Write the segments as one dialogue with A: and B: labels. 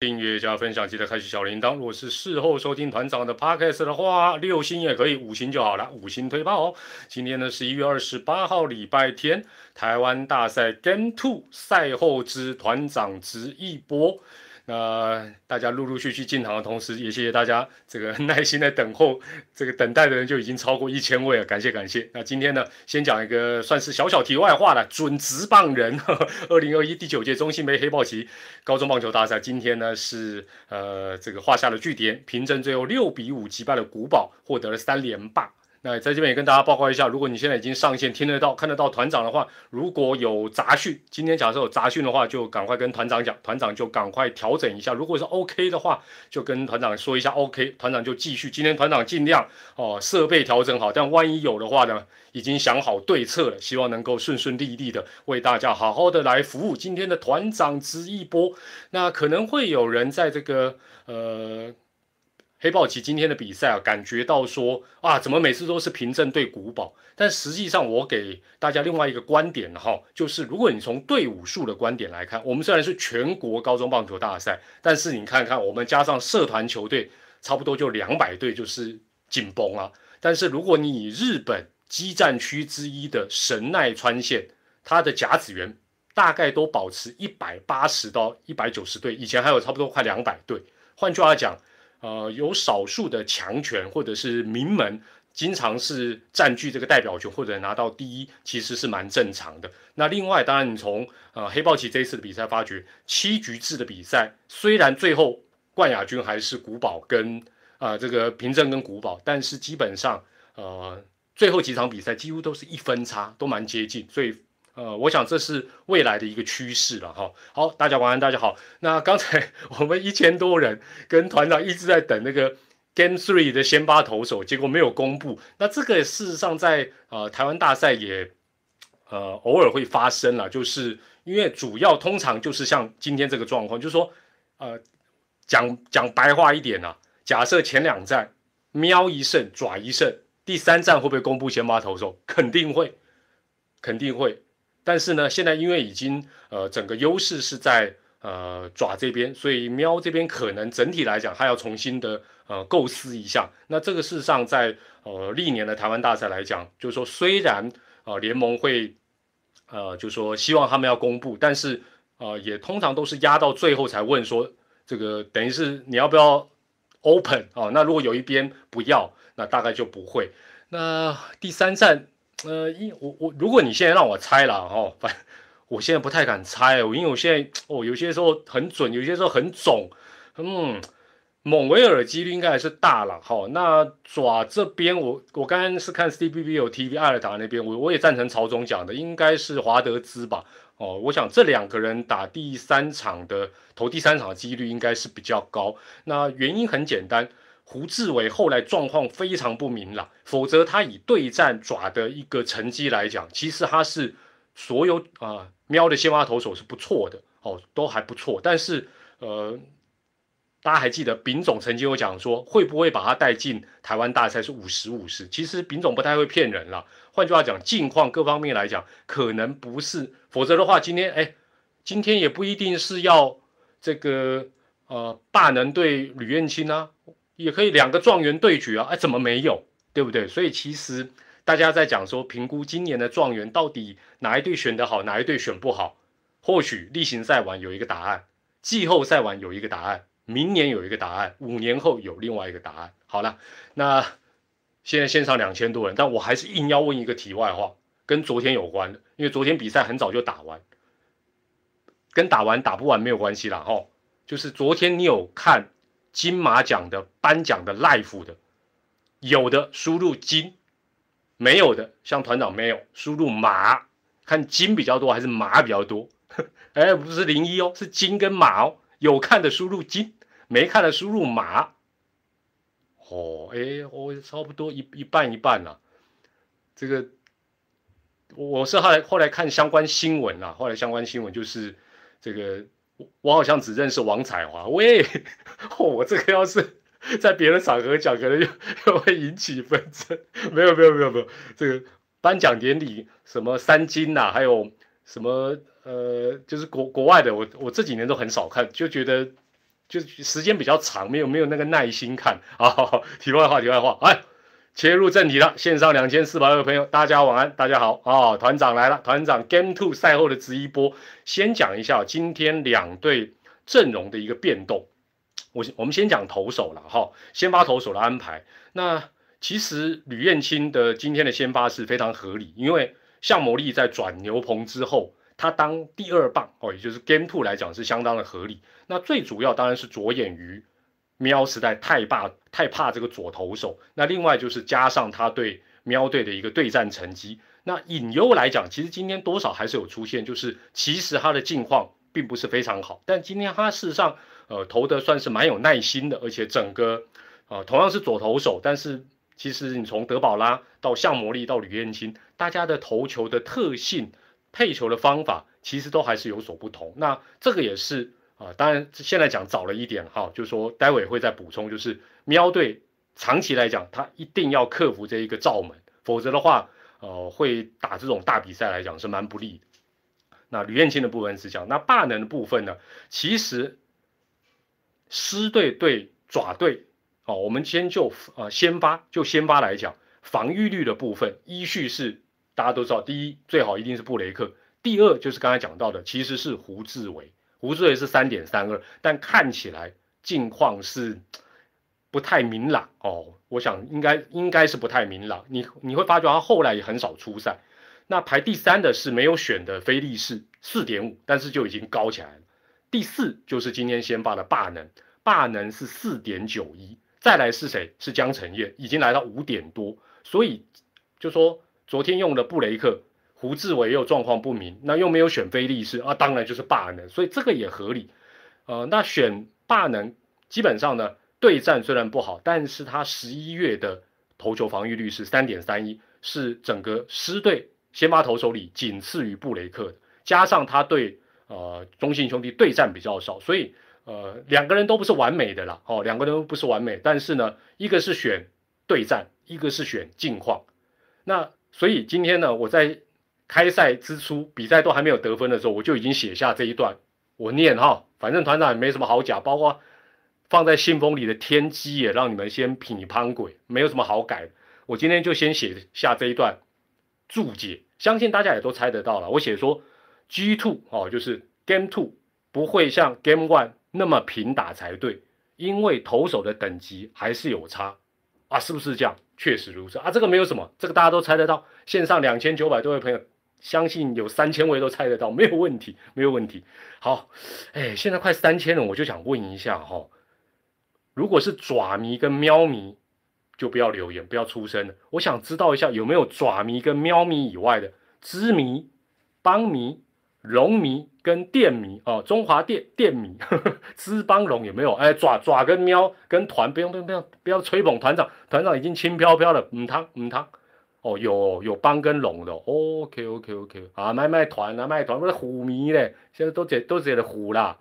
A: 订阅加分享，记得开启小铃铛。如果是事后收听团长的 podcast 的话，六星也可以，五星就好了，五星推爆哦。今天呢十一月二十八号，礼拜天，台湾大赛 Game Two 赛后之团长直一波。那大家陆陆续续进场的同时，也谢谢大家这个耐心的等候，这个等待的人就已经超过一千位了，感谢感谢。那今天呢，先讲一个算是小小题外话了，准直棒人，二零二一第九届中信杯黑豹旗高中棒球大赛，今天呢是呃这个画下了句点，凭证最后六比五击败了古堡，获得了三连霸。那在这边也跟大家报告一下，如果你现在已经上线听得到、看得到团长的话，如果有杂讯，今天假设有杂讯的话，就赶快跟团长讲，团长就赶快调整一下。如果是 OK 的话，就跟团长说一下 OK，团长就继续。今天团长尽量哦设备调整好，但万一有的话呢，已经想好对策了，希望能够顺顺利利的为大家好好的来服务今天的团长之一波。那可能会有人在这个呃。黑豹旗今天的比赛啊，感觉到说啊，怎么每次都是凭证对古堡？但实际上，我给大家另外一个观点哈，就是如果你从队伍数的观点来看，我们虽然是全国高中棒球大赛，但是你看看我们加上社团球队，差不多就两百队，就是紧绷了。但是如果你以日本基战区之一的神奈川县，它的甲子园大概都保持一百八十到一百九十队，以前还有差不多快两百队。换句话讲。呃，有少数的强权或者是名门，经常是占据这个代表权或者拿到第一，其实是蛮正常的。那另外，当然你从呃黑豹旗这一次的比赛发觉，七局制的比赛，虽然最后冠亚军还是古堡跟呃这个平镇跟古堡，但是基本上呃最后几场比赛几乎都是一分差，都蛮接近，所以。呃，我想这是未来的一个趋势了哈。好，大家晚安，大家好。那刚才 我们一千多人跟团长一直在等那个 Game Three 的先发投手，结果没有公布。那这个事实上在呃台湾大赛也呃偶尔会发生了，就是因为主要通常就是像今天这个状况，就是说呃讲讲白话一点啊，假设前两站喵一胜爪一胜，第三站会不会公布先发投手？肯定会，肯定会。但是呢，现在因为已经呃整个优势是在呃爪这边，所以喵这边可能整体来讲它要重新的呃构思一下。那这个事实上在呃历年的台湾大赛来讲，就是说虽然呃联盟会呃就说希望他们要公布，但是呃也通常都是压到最后才问说这个等于是你要不要 open 啊？那如果有一边不要，那大概就不会。那第三站。呃，因我我如果你现在让我猜了哈，反我现在不太敢猜哦，因为我现在哦有些时候很准，有些时候很肿，嗯，蒙维尔几率应该还是大了哈。那爪这边我我刚刚是看 C B B 有 T V 艾尔达那边，我我也赞成曹总讲的，应该是华德兹吧。哦，我想这两个人打第三场的投第三场的几率应该是比较高。那原因很简单。胡志伟后来状况非常不明朗，否则他以对战爪的一个成绩来讲，其实他是所有啊喵的鲜花投手是不错的哦，都还不错。但是呃，大家还记得丙总曾经有讲说，会不会把他带进台湾大赛是五十五十？其实丙总不太会骗人了。换句话讲，近况各方面来讲，可能不是，否则的话，今天哎，今天也不一定是要这个呃霸能对吕彦青啊。也可以两个状元对决啊，哎，怎么没有？对不对？所以其实大家在讲说，评估今年的状元到底哪一队选得好，哪一队选不好？或许例行赛完有一个答案，季后赛完有一个答案，明年有一个答案，五年后有另外一个答案。好了，那现在线上两千多人，但我还是硬要问一个题外话，跟昨天有关的，因为昨天比赛很早就打完，跟打完打不完没有关系啦，哈，就是昨天你有看？金马奖的颁奖的 life 的，有的输入金，没有的像团长没有输入马，看金比较多还是马比较多？哎，不是零一哦，是金跟马哦。有看的输入金，没看的输入马。哦，哎，我差不多一一半一半了。这个我是后来后来看相关新闻啦，后来相关新闻就是这个。我好像只认识王彩华，喂，我这个要是 在别的场合讲，可能又 又会引起纷争。没有没有没有没有，这个颁奖典礼什么三金呐，还有什么呃，就是国国外的，我我这几年都很少看，就觉得就时间比较长，没有没有那个耐心看啊。题外话，题外话，哎，切入正题了。线上两千四百位朋友，大家晚安，大家好啊。团长来了，团长 Game Two 赛后的直一波，先讲一下今天两队阵容的一个变动。我我们先讲投手了哈，先发投手的安排。那其实吕彦青的今天的先发是非常合理，因为向魔力在转牛棚之后。他当第二棒哦，也就是 Game Two 来讲是相当的合理。那最主要当然是着眼于喵实在太怕太怕这个左投手。那另外就是加上他对喵队的一个对战成绩。那隐忧来讲，其实今天多少还是有出现，就是其实他的境况并不是非常好。但今天他事实上呃投的算是蛮有耐心的，而且整个呃同样是左投手，但是其实你从德保拉到向魔力到吕彦青，大家的投球的特性。配球的方法其实都还是有所不同，那这个也是啊，当然现在讲早了一点哈，就是说待会会再补充，就是喵队长期来讲，他一定要克服这一个罩门，否则的话，呃，会打这种大比赛来讲是蛮不利的。那吕彦青的部分是讲，那霸能的部分呢，其实狮队对爪队，哦，我们先就呃先发就先发来讲，防御率的部分依序是。大家都知道，第一最好一定是布雷克，第二就是刚才讲到的，其实是胡志伟，胡志伟是三点三二，但看起来境况是不太明朗哦。我想应该应该是不太明朗，你你会发觉他后来也很少出赛。那排第三的是没有选的菲利士，四点五，但是就已经高起来了。第四就是今天先发的霸能，霸能是四点九一，再来是谁？是江承业，已经来到五点多，所以就说。昨天用的布雷克，胡志伟又状况不明，那又没有选菲利士啊，当然就是霸能，所以这个也合理。呃，那选霸能基本上呢，对战虽然不好，但是他十一月的投球防御率是三点三一，是整个狮队先发投手里仅次于布雷克，加上他对呃中信兄弟对战比较少，所以呃两个人都不是完美的啦，哦，两个人都不是完美，但是呢，一个是选对战，一个是选近况，那。所以今天呢，我在开赛之初，比赛都还没有得分的时候，我就已经写下这一段，我念哈，反正团长也没什么好讲，包括放在信封里的天机也让你们先品判鬼，没有什么好改。我今天就先写下这一段注解，相信大家也都猜得到了。我写说 G two 哦，就是 Game two 不会像 Game one 那么平打才对，因为投手的等级还是有差啊，是不是这样？确实如此啊，这个没有什么，这个大家都猜得到。线上两千九百多位朋友，相信有三千位都猜得到，没有问题，没有问题。好，哎，现在快三千了，我就想问一下哈，如果是爪迷跟喵迷，就不要留言，不要出声了。我想知道一下，有没有爪迷跟喵迷以外的知迷、帮迷？龙迷跟电迷哦，中华电电迷，资邦龙有没有？哎，爪爪跟喵跟团，不用不用不用不要吹捧团长，团长已经轻飘飘了，唔汤唔汤。哦，有有邦跟龙的，OK OK OK，啊，卖卖团啊卖团，不是虎迷嘞，现在都解都解的虎啦，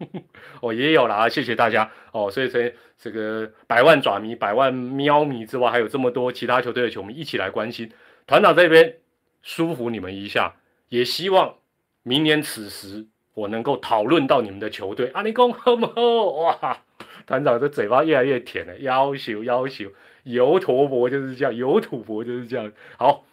A: 哦也有啦，谢谢大家哦，所以这这个百万爪迷、百万喵迷之外，还有这么多其他球队的球迷一起来关心团长这边，舒服你们一下，也希望。明年此时，我能够讨论到你们的球队，阿里公好不好？哇，团长这嘴巴越来越甜了，要求要求，油陀佛就是这样，油土佛就是这样。好，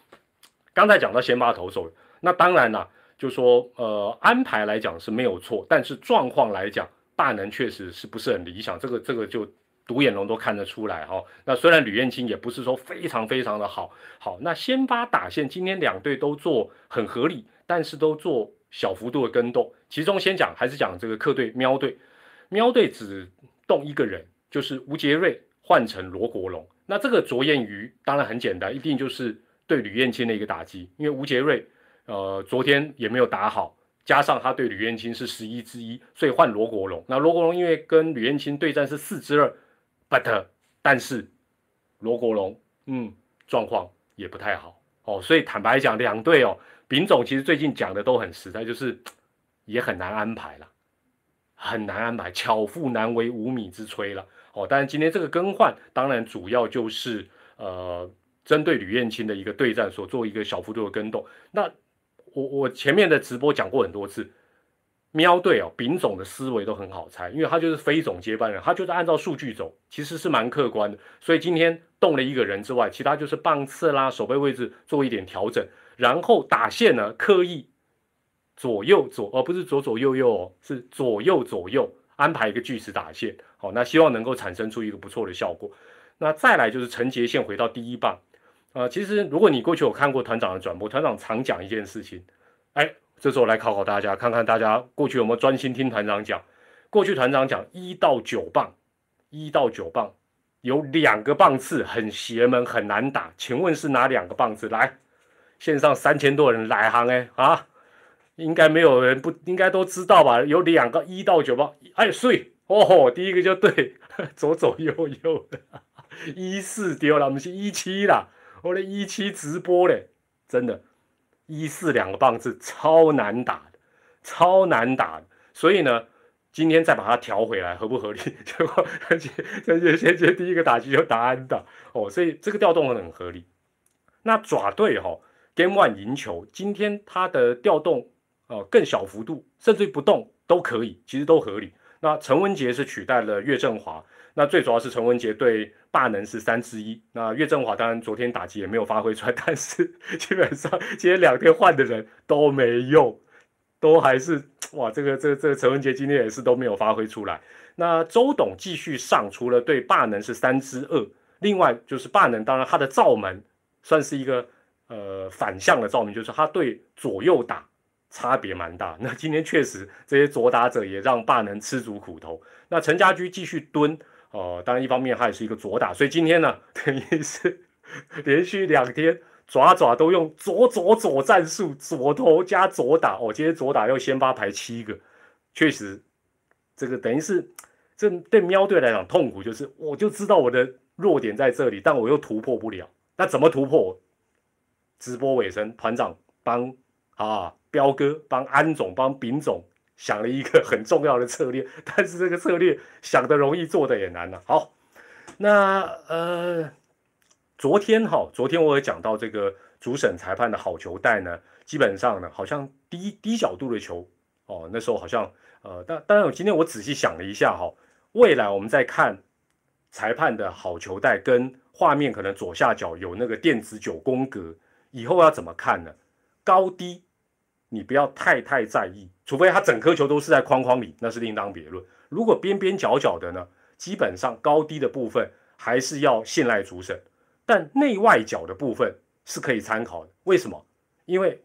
A: 刚才讲到先发投手，那当然啦，就说呃安排来讲是没有错，但是状况来讲，大能确实是不是很理想，这个这个就独眼龙都看得出来哈。那虽然吕彦青也不是说非常非常的好，好，那先发打线今天两队都做很合理，但是都做。小幅度的跟动，其中先讲还是讲这个客队喵队，喵队只动一个人，就是吴杰瑞换成罗国龙。那这个着眼于当然很简单，一定就是对吕彦青的一个打击，因为吴杰瑞呃昨天也没有打好，加上他对吕彦青是十一之一，所以换罗国荣。那罗国荣因为跟吕彦青对战是四之二，but 但是罗国荣嗯状况也不太好哦，所以坦白讲两队哦。丙总其实最近讲的都很实在，就是也很难安排了，很难安排，巧妇难为无米之炊了。哦，但是今天这个更换，当然主要就是呃，针对吕彦青的一个对战所做一个小幅度的跟动。那我我前面的直播讲过很多次，喵队哦，丙总的思维都很好猜，因为他就是非总接班人，他就是按照数据走，其实是蛮客观的。所以今天动了一个人之外，其他就是棒次啦、守备位置做一点调整，然后打线呢刻意左右左，而不是左左右右哦，是左右左右安排一个锯齿打线。好，那希望能够产生出一个不错的效果。那再来就是承接线回到第一棒，呃，其实如果你过去有看过团长的转播，团长常讲一件事情，哎。这时候来考考大家，看看大家过去有没有专心听团长讲。过去团长讲一到九棒，一到九棒有两个棒次很邪门很难打，请问是哪两个棒次？来，线上三千多人来行哎啊，应该没有人不应该都知道吧？有两个一到九棒，哎，睡哦，第一个就对，左左右右的，一四丢了，我们是一七啦，我的一七直播嘞，真的。一四两个棒子超难打的，超难打的，所以呢，今天再把它调回来，合不合理？结果而且而且先接第一个打击就打安打哦，所以这个调动很合理。那爪队哈，Game One 赢球，今天他的调动哦更小幅度，甚至于不动都可以，其实都合理。那陈文杰是取代了岳振华。那最主要是陈文杰对霸能是三之一，那岳振华当然昨天打击也没有发挥出来，但是基本上今天两天换的人都没用，都还是哇，这个这个这个陈文杰今天也是都没有发挥出来。那周董继续上，除了对霸能是三之二，另外就是霸能当然他的罩门算是一个呃反向的罩门，就是他对左右打差别蛮大。那今天确实这些左打者也让霸能吃足苦头。那陈家驹继续蹲。哦，当然一方面他也是一个左打，所以今天呢，等于是 连续两天爪爪都用左左左战术，左投加左打。哦，今天左打又先发排七个，确实这个等于是这对喵队来讲痛苦，就是我就知道我的弱点在这里，但我又突破不了。那怎么突破？直播尾声，团长帮啊彪哥帮安总帮丙总。想了一个很重要的策略，但是这个策略想的容易，做的也难了。好，那呃，昨天哈，昨天我也讲到这个主审裁判的好球带呢，基本上呢，好像低低角度的球哦，那时候好像呃，但当然我今天我仔细想了一下哈，未来我们在看裁判的好球带跟画面可能左下角有那个电子九宫格，以后要怎么看呢？高低。你不要太太在意，除非他整颗球都是在框框里，那是另当别论。如果边边角角的呢，基本上高低的部分还是要信赖主审，但内外角的部分是可以参考的。为什么？因为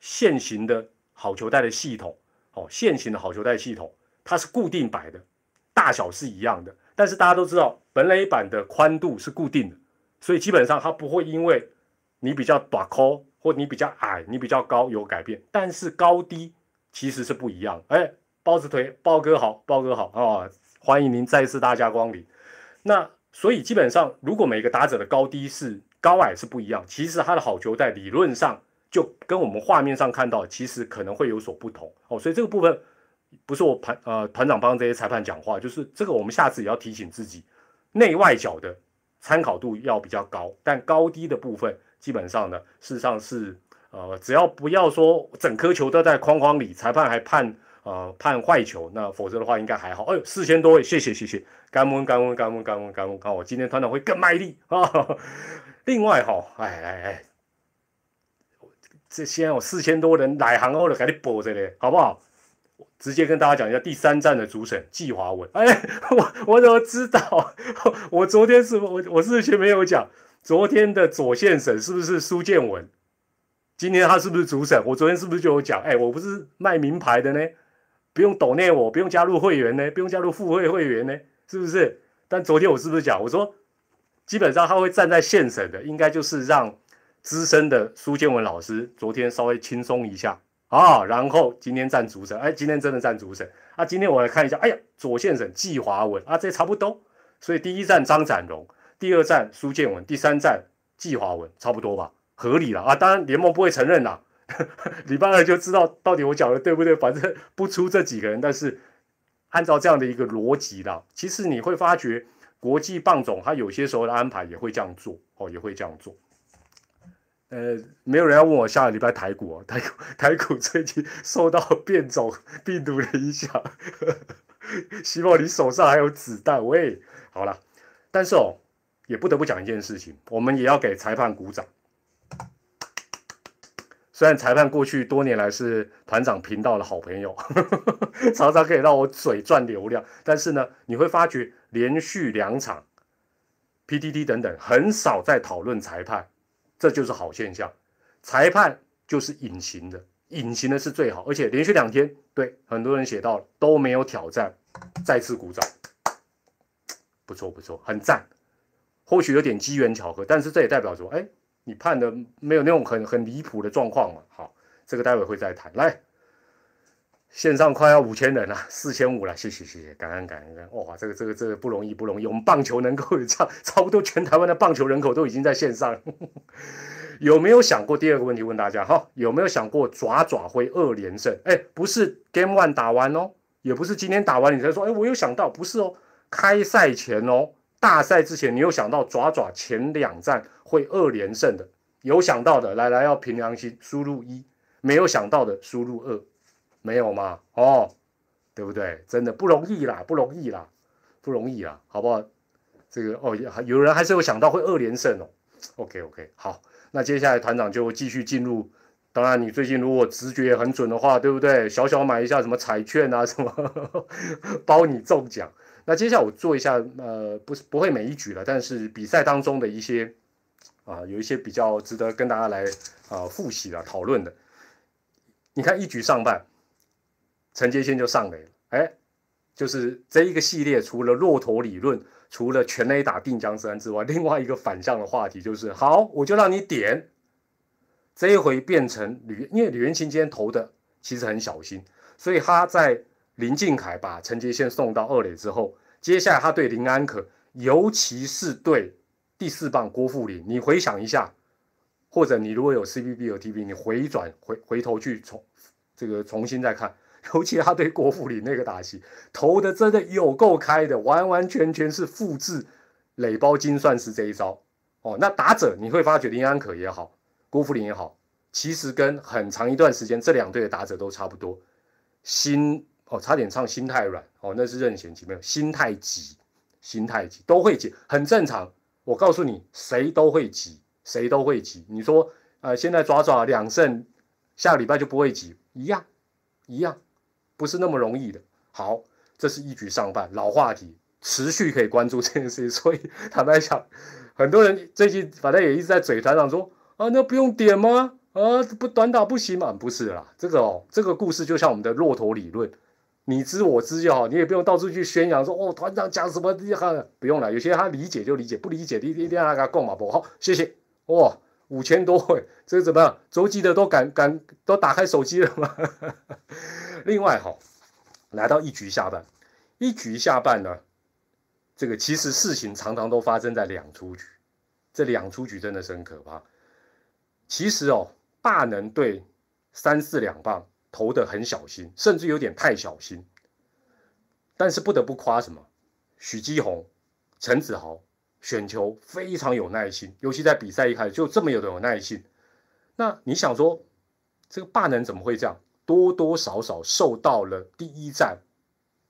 A: 现行的好球带的系统，哦，现行的好球带系统它是固定摆的，大小是一样的。但是大家都知道，本垒板的宽度是固定的，所以基本上它不会因为你比较短扣。或你比较矮，你比较高有改变，但是高低其实是不一样。哎，包子腿，包哥好，包哥好啊！欢迎您再次大驾光临。那所以基本上，如果每个打者的高低是高矮是不一样，其实他的好球在理论上就跟我们画面上看到，其实可能会有所不同哦。所以这个部分不是我团呃团长帮这些裁判讲话，就是这个我们下次也要提醒自己，内外角的参考度要比较高，但高低的部分。基本上呢，事实上是，呃，只要不要说整颗球都在框框里，裁判还判呃判坏球，那否则的话应该还好。哎呦，四千多位，谢谢谢谢，干温干温干温干温干温，看我今天团长会更卖力 啊。另外哈，哎哎哎，这先有四千多人来杭后的赶紧播着嘞，好不好？直接跟大家讲一下第三站的主审季华文。哎，我我怎么知道？我昨天是我我事先没有讲。昨天的左线审是不是苏建文？今天他是不是主审？我昨天是不是就有讲？哎，我不是卖名牌的呢，不用抖内我，不用加入会员呢，不用加入付费会员呢，是不是？但昨天我是不是讲？我说基本上他会站在线审的，应该就是让资深的苏建文老师昨天稍微轻松一下啊，然后今天站主审。哎，今天真的站主审啊！今天我来看一下，哎呀，左线审季华文啊，这差不多。所以第一站张展荣。第二站苏建文，第三站季华文，差不多吧，合理了啊！当然联盟不会承认啦，礼拜二就知道到底我讲的对不对。反正不出这几个人，但是按照这样的一个逻辑啦，其实你会发觉国际棒总他有些时候的安排也会这样做哦，也会这样做。呃，没有人要问我下个礼拜台股啊，台股台股最近受到变种病毒的影响，希望你手上还有子弹。喂，好了，但是哦，也不得不讲一件事情，我们也要给裁判鼓掌。虽然裁判过去多年来是团长频道的好朋友，常常可以让我嘴赚流量，但是呢，你会发觉连续两场 PDD 等等很少在讨论裁判，这就是好现象。裁判就是隐形的，隐形的是最好，而且连续两天，对很多人写到了都没有挑战，再次鼓掌，不错不错，很赞。或许有点机缘巧合，但是这也代表说，哎。你判的没有那种很很离谱的状况嘛？好，这个待会会再谈。来，线上快要五千人了，四千五了，谢谢谢谢，感恩感恩。哇，这个这个这个不容易不容易。我们棒球能够这样，差不多全台湾的棒球人口都已经在线上。有没有想过第二个问题？问大家哈，有没有想过爪爪会二连胜？哎，不是 Game One 打完哦，也不是今天打完你才说，哎，我有想到，不是哦，开赛前哦。大赛之前，你有想到爪爪前两战会二连胜的？有想到的，来来要凭良心输入一；没有想到的输入二，没有吗？哦，对不对？真的不容易啦，不容易啦，不容易啦，好不好？这个哦，有人还是有想到会二连胜哦。OK OK，好，那接下来团长就继续进入。当然，你最近如果直觉很准的话，对不对？小小买一下什么彩券啊，什么 包你中奖。那接下来我做一下，呃，不是不会每一局了，但是比赛当中的一些啊，有一些比较值得跟大家来啊复习的讨论的。你看一局上半，陈杰先就上垒了，哎，就是这一个系列，除了骆驼理论，除了全垒打定江山之外，另外一个反向的话题就是，好，我就让你点，这一回变成吕，因为吕元琴今天投的其实很小心，所以他在。林敬凯把陈杰宪送到二垒之后，接下来他对林安可，尤其是对第四棒郭富林，你回想一下，或者你如果有 C B B 有 T V，你回转回回头去重这个重新再看，尤其他对郭富林那个打戏，投的真的有够开的，完完全全是复制垒包金算是这一招哦。那打者你会发觉林安可也好，郭富林也好，其实跟很长一段时间这两队的打者都差不多，心。哦，差点唱心太软哦，那是任贤齐没有，心太急，心太急都会急，很正常。我告诉你，谁都会急，谁都会急。你说，呃，现在抓抓两胜，下个礼拜就不会急，一样，一样，不是那么容易的。好，这是一局上半，老话题，持续可以关注这件事情。所以坦白讲，很多人最近反正也一直在嘴台上说，啊，那不用点吗？啊，不短打不行吗？不是啦，这个哦，这个故事就像我们的骆驼理论。你知我知就好，你也不用到处去宣扬说哦，团长讲什么厉害，不用了。有些他理解就理解，不理解你一定要他供马波。好，谢谢。哇，五千多会，这个怎么样？周记的都敢敢都打开手机了吗？另外哈，来到一局下半，一局下半呢，这个其实事情常常都发生在两出局，这两出局真的是很可怕。其实哦，霸能对三四两棒。投的很小心，甚至有点太小心。但是不得不夸什么，许基宏、陈子豪选球非常有耐心，尤其在比赛一开始就这么有的有耐心。那你想说，这个霸能怎么会这样？多多少少受到了第一战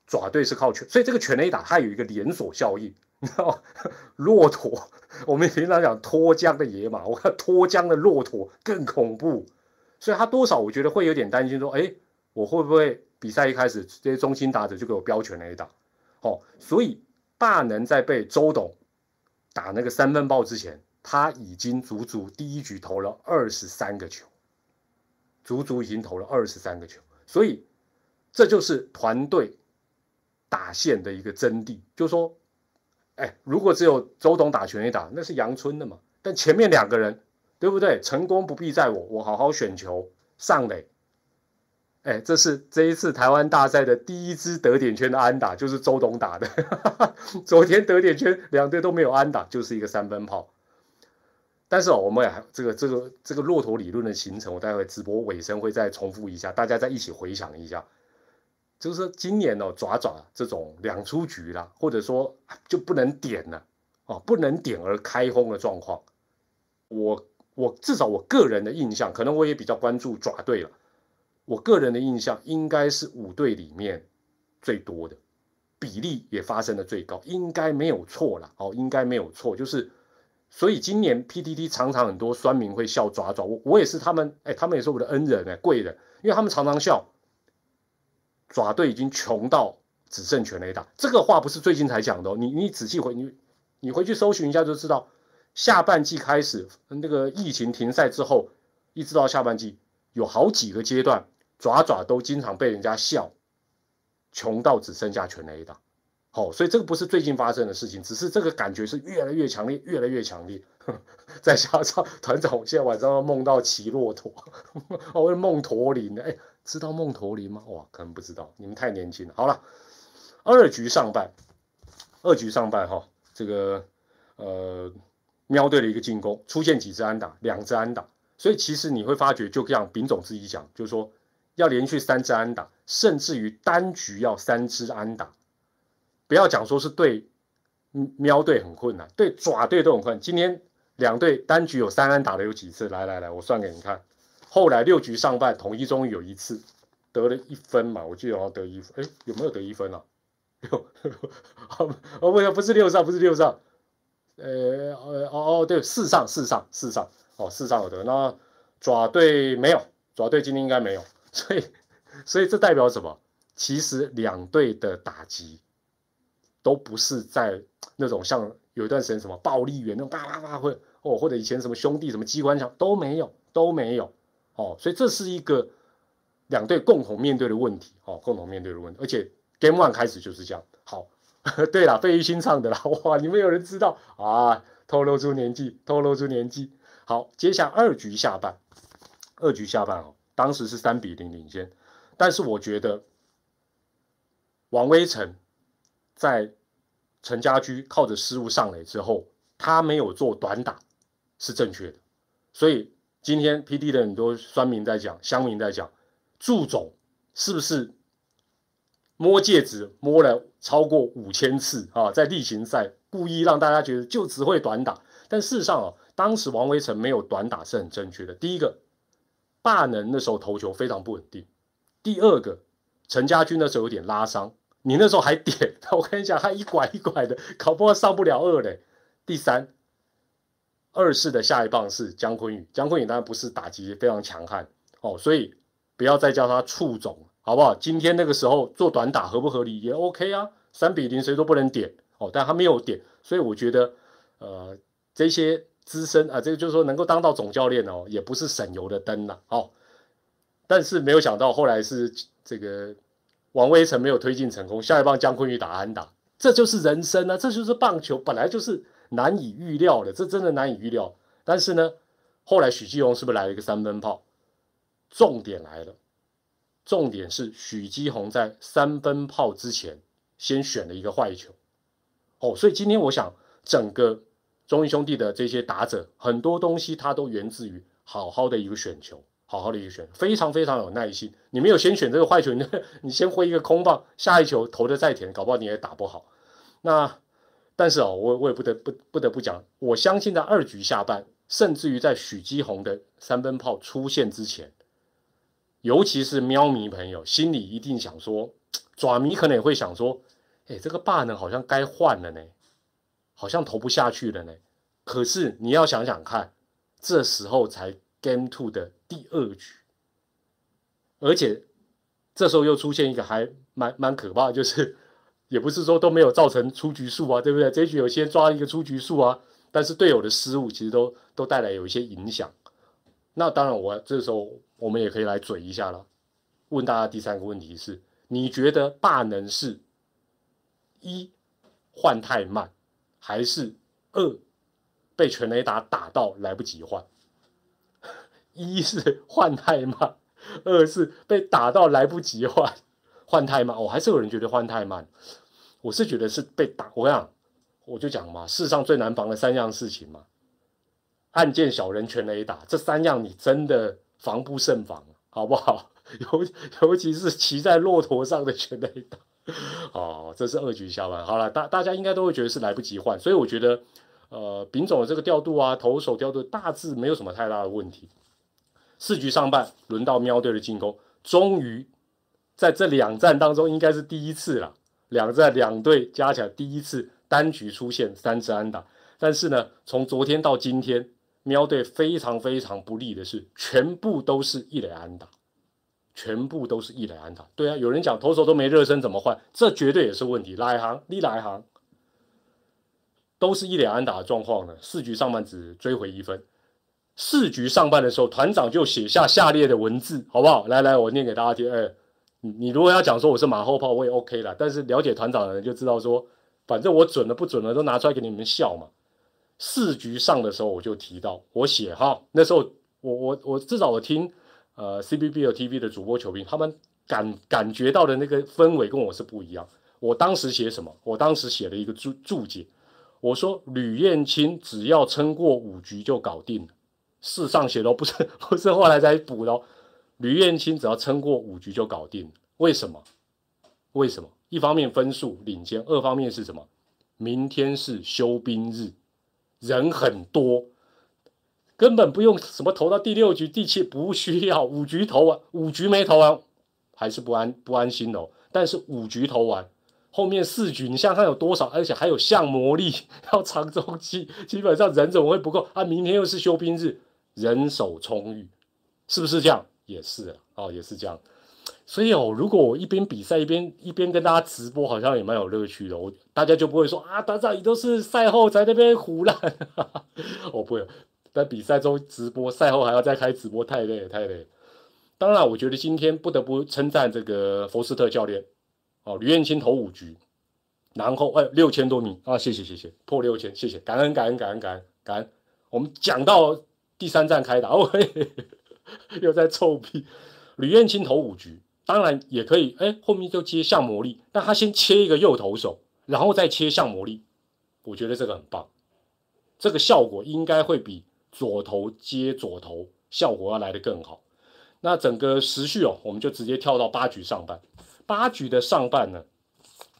A: 爪队是靠拳，所以这个拳雷打它有一个连锁效应，你知道 骆驼，我们平常讲脱缰的野马，我看脱缰的骆驼更恐怖。所以他多少我觉得会有点担心，说，哎，我会不会比赛一开始这些中心打者就给我标全垒打？哦，所以大能在被周董打那个三分爆之前，他已经足足第一局投了二十三个球，足足已经投了二十三个球，所以这就是团队打线的一个真谛，就是说，哎，如果只有周董打全垒打，那是阳春的嘛，但前面两个人。对不对？成功不必在我，我好好选球上垒。哎，这是这一次台湾大赛的第一支得点圈的安打，就是周董打的。昨天得点圈两队都没有安打，就是一个三分炮。但是哦，我们也这个这个这个骆驼理论的形成，我待会直播尾声会再重复一下，大家再一起回想一下。就是说今年哦，爪爪这种两出局啦，或者说就不能点了哦，不能点而开轰的状况，我。我至少我个人的印象，可能我也比较关注爪队了。我个人的印象应该是五队里面最多的比例也发生的最高，应该没有错了。哦，应该没有错，就是所以今年 PTT 常常很多酸民会笑爪爪，我我也是他们，哎，他们也是我的恩人哎，贵人，因为他们常常笑爪队已经穷到只剩全垒打，这个话不是最近才讲的哦，你你仔细回你你回去搜寻一下就知道，下半季开始那个疫情停赛之后，一直到下半季有好几个阶段。爪爪都经常被人家笑，穷到只剩下全 A 打，好，所以这个不是最近发生的事情，只是这个感觉是越来越强烈，越来越强烈。再加上团长我现在晚上要梦到骑骆驼，我 会梦驼铃，哎，知道梦驼铃吗？哇，可能不知道，你们太年轻了。好了，二局上半，二局上半哈，这个呃喵队的一个进攻出现几支安打，两支安打，所以其实你会发觉，就像丙总自己讲，就是说。要连续三支安打，甚至于单局要三支安打，不要讲说是对喵队很困难，对爪队都很困难。今天两队单局有三安打的有几次？来来来，我算给你看。后来六局上半，统一终于有一次得了一分嘛，我记得好像得一分，哎，有没有得一分啊？六，哦不，不是六上，不是六上，呃呃，哦哦对，四上四上四上，哦四上有得，那爪队没有，爪队今天应该没有。所以，所以这代表什么？其实两队的打击都不是在那种像有一段时间什么暴力员那种叭叭叭会哦，或者以前什么兄弟什么机关枪都没有都没有哦。所以这是一个两队共同面对的问题哦，共同面对的问题。而且 Game One 开始就是这样。对了，费玉清唱的啦，哇，你们有人知道啊？透露出年纪，透露出年纪。好，接下二局下半，二局下半哦。当时是三比零领先，但是我觉得王威成在陈家驹靠着失误上垒之后，他没有做短打是正确的，所以今天 P D 的很多酸民在讲，乡民在讲，祝总是不是摸戒指摸了超过五千次啊？在例行赛故意让大家觉得就只会短打，但事实上啊，当时王威成没有短打是很正确的。第一个。霸能那时候投球非常不稳定。第二个，陈家军那时候有点拉伤，你那时候还点，我跟你讲，他一拐一拐的，搞不好上不了二嘞。第三，二世的下一棒是姜昆宇，姜昆宇当然不是打击非常强悍哦，所以不要再叫他触总，好不好？今天那个时候做短打合不合理也 OK 啊，三比零谁都不能点哦，但他没有点，所以我觉得呃这些。资深啊，这个就是说能够当到总教练哦，也不是省油的灯呐，哦。但是没有想到后来是这个王威成没有推进成功，下一棒姜昆宇打安打，这就是人生啊，这就是棒球本来就是难以预料的，这真的难以预料。但是呢，后来许继荣是不是来了一个三分炮？重点来了，重点是许基宏在三分炮之前先选了一个坏球，哦，所以今天我想整个。中英兄弟的这些打者，很多东西他都源自于好好的一个选球，好好的一个选，非常非常有耐心。你没有先选这个坏球，你 你先挥一个空棒，下一球投的再甜，搞不好你也打不好。那但是哦，我我也不得不不得不讲，我相信在二局下半，甚至于在许基宏的三分炮出现之前，尤其是喵迷朋友心里一定想说，爪迷可能也会想说，哎，这个霸呢好像该换了呢。好像投不下去了呢，可是你要想想看，这时候才 Game Two 的第二局，而且这时候又出现一个还蛮蛮可怕，就是 也不是说都没有造成出局数啊，对不对？这局有先抓一个出局数啊，但是队友的失误其实都都带来有一些影响。那当然，我这时候我们也可以来嘴一下了，问大家第三个问题是：你觉得霸能是一换太慢？还是二被全雷达打到来不及换，一是换太慢，二是被打到来不及换，换太慢哦，还是有人觉得换太慢，我是觉得是被打。我讲，我就讲嘛，世上最难防的三样事情嘛，暗箭小人全雷打，这三样你真的防不胜防，好不好？尤尤其是骑在骆驼上的全雷打。哦，这是二局下半。好了，大大家应该都会觉得是来不及换，所以我觉得，呃，丙总的这个调度啊，投手调度大致没有什么太大的问题。四局上半，轮到喵队的进攻，终于在这两战当中应该是第一次了，两战两队加起来第一次单局出现三支安打。但是呢，从昨天到今天，喵队非常非常不利的是，全部都是一垒安打，全部都是一垒安打。对啊，有人讲投手都没热身怎么换？这绝对也是问题。来行，你来行，都是一垒安打的状况呢。四局上半只追回一分，四局上半的时候，团长就写下下列的文字，好不好？来来，我念给大家听。哎，你你如果要讲说我是马后炮，我也 OK 了。但是了解团长的人就知道说，反正我准了不准了都拿出来给你们笑嘛。四局上的时候，我就提到我写哈，那时候我我我至少我听呃 C B B 和 T V 的主播球评，他们感感觉到的那个氛围跟我是不一样。我当时写什么？我当时写了一个注注解，我说吕燕青只要撑过五局就搞定了。事上写的不是 不是后来才补的，吕燕青只要撑过五局就搞定。为什么？为什么？一方面分数领先，二方面是什么？明天是休兵日。人很多，根本不用什么投到第六局、第七，不需要五局投完，五局没投完还是不安不安心哦。但是五局投完，后面四局你想想看有多少，而且还有像魔力 要长周期，基本上人怎么会不够啊？明天又是休兵日，人手充裕，是不是这样？也是哦，也是这样。所以哦，如果我一边比赛一边一边跟大家直播，好像也蛮有乐趣的。我大家就不会说啊，团长你都是赛后在那边胡乱。我 不会在比赛中直播，赛后还要再开直播，太累了太累了。当然，我觉得今天不得不称赞这个福斯特教练哦，吕彦青投五局，然后哎六千多名啊，谢谢谢谢，破六千，谢谢，感恩感恩感恩感恩感恩。我们讲到第三站开打，哦嘿，又在臭屁，吕彦青投五局。当然也可以，哎，后面就接向魔力，但他先切一个右投手，然后再切向魔力，我觉得这个很棒，这个效果应该会比左投接左投效果要来得更好。那整个时序哦，我们就直接跳到八局上半，八局的上半呢，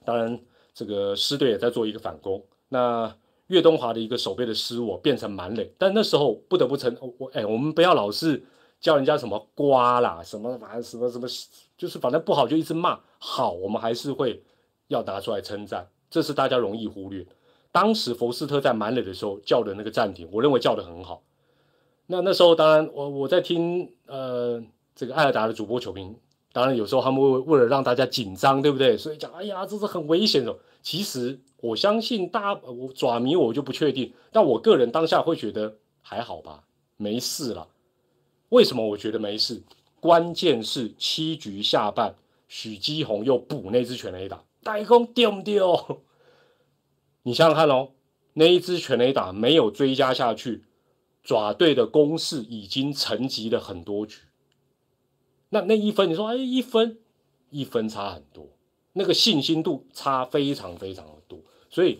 A: 当然这个狮队也在做一个反攻，那岳东华的一个守备的失误变成满垒，但那时候不得不承认我哎，我们不要老是叫人家什么瓜啦，什么反正什么什么。就是反正不好就一直骂，好我们还是会要拿出来称赞，这是大家容易忽略。当时福斯特在满垒的时候叫的那个暂停，我认为叫的很好。那那时候当然我我在听呃这个艾尔达的主播球评，当然有时候他们会为了让大家紧张，对不对？所以讲哎呀这是很危险的。其实我相信大我爪迷我就不确定，但我个人当下会觉得还好吧，没事了。为什么我觉得没事？关键是七局下半，许基宏又补那支全垒打，大空丢不丢？你想想看哦，那一支全垒打没有追加下去，爪队的攻势已经沉寂了很多局。那那一分，你说哎，一分，一分差很多，那个信心度差非常非常的多。所以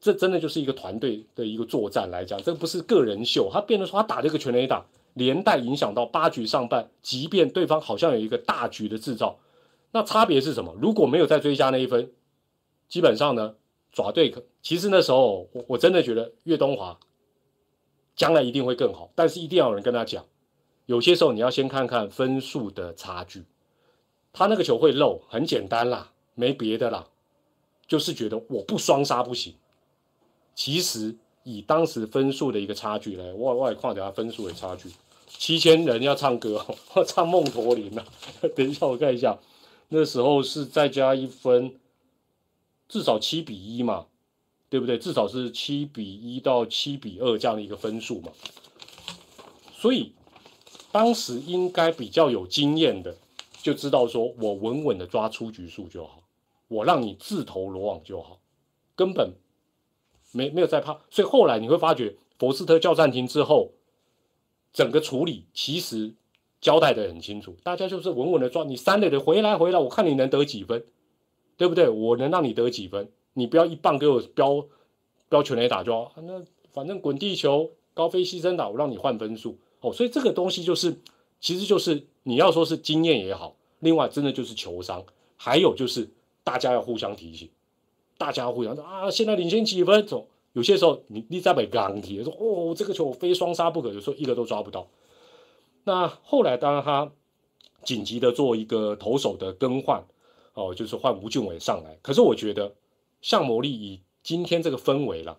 A: 这真的就是一个团队的一个作战来讲，这不是个人秀。他变得说他打这个全垒打。连带影响到八局上半，即便对方好像有一个大局的制造，那差别是什么？如果没有再追加那一分，基本上呢，爪队可其实那时候我我真的觉得岳东华将来一定会更好，但是一定要有人跟他讲，有些时候你要先看看分数的差距，他那个球会漏，很简单啦，没别的啦，就是觉得我不双杀不行，其实以当时分数的一个差距来，外外况下分数的差距。七千人要唱歌，唱《梦驼铃》呐。等一下，我看一下，那时候是再加一分，至少七比一嘛，对不对？至少是七比一到七比二这样的一个分数嘛。所以当时应该比较有经验的，就知道说我稳稳的抓出局数就好，我让你自投罗网就好，根本没没有在怕。所以后来你会发觉，博斯特叫暂停之后。整个处理其实交代的很清楚，大家就是稳稳的抓你三垒的回来回来，我看你能得几分，对不对？我能让你得几分，你不要一棒给我标标全垒打就好，那反正滚地球、高飞牺牲打，我让你换分数哦。所以这个东西就是，其实就是你要说是经验也好，另外真的就是球商，还有就是大家要互相提醒，大家要互相啊，现在领先几分，走有些时候你你在被钢铁说哦，这个球我非双杀不可，有时候一个都抓不到。那后来当然他紧急的做一个投手的更换，哦，就是换吴俊伟上来。可是我觉得向魔力以今天这个氛围了，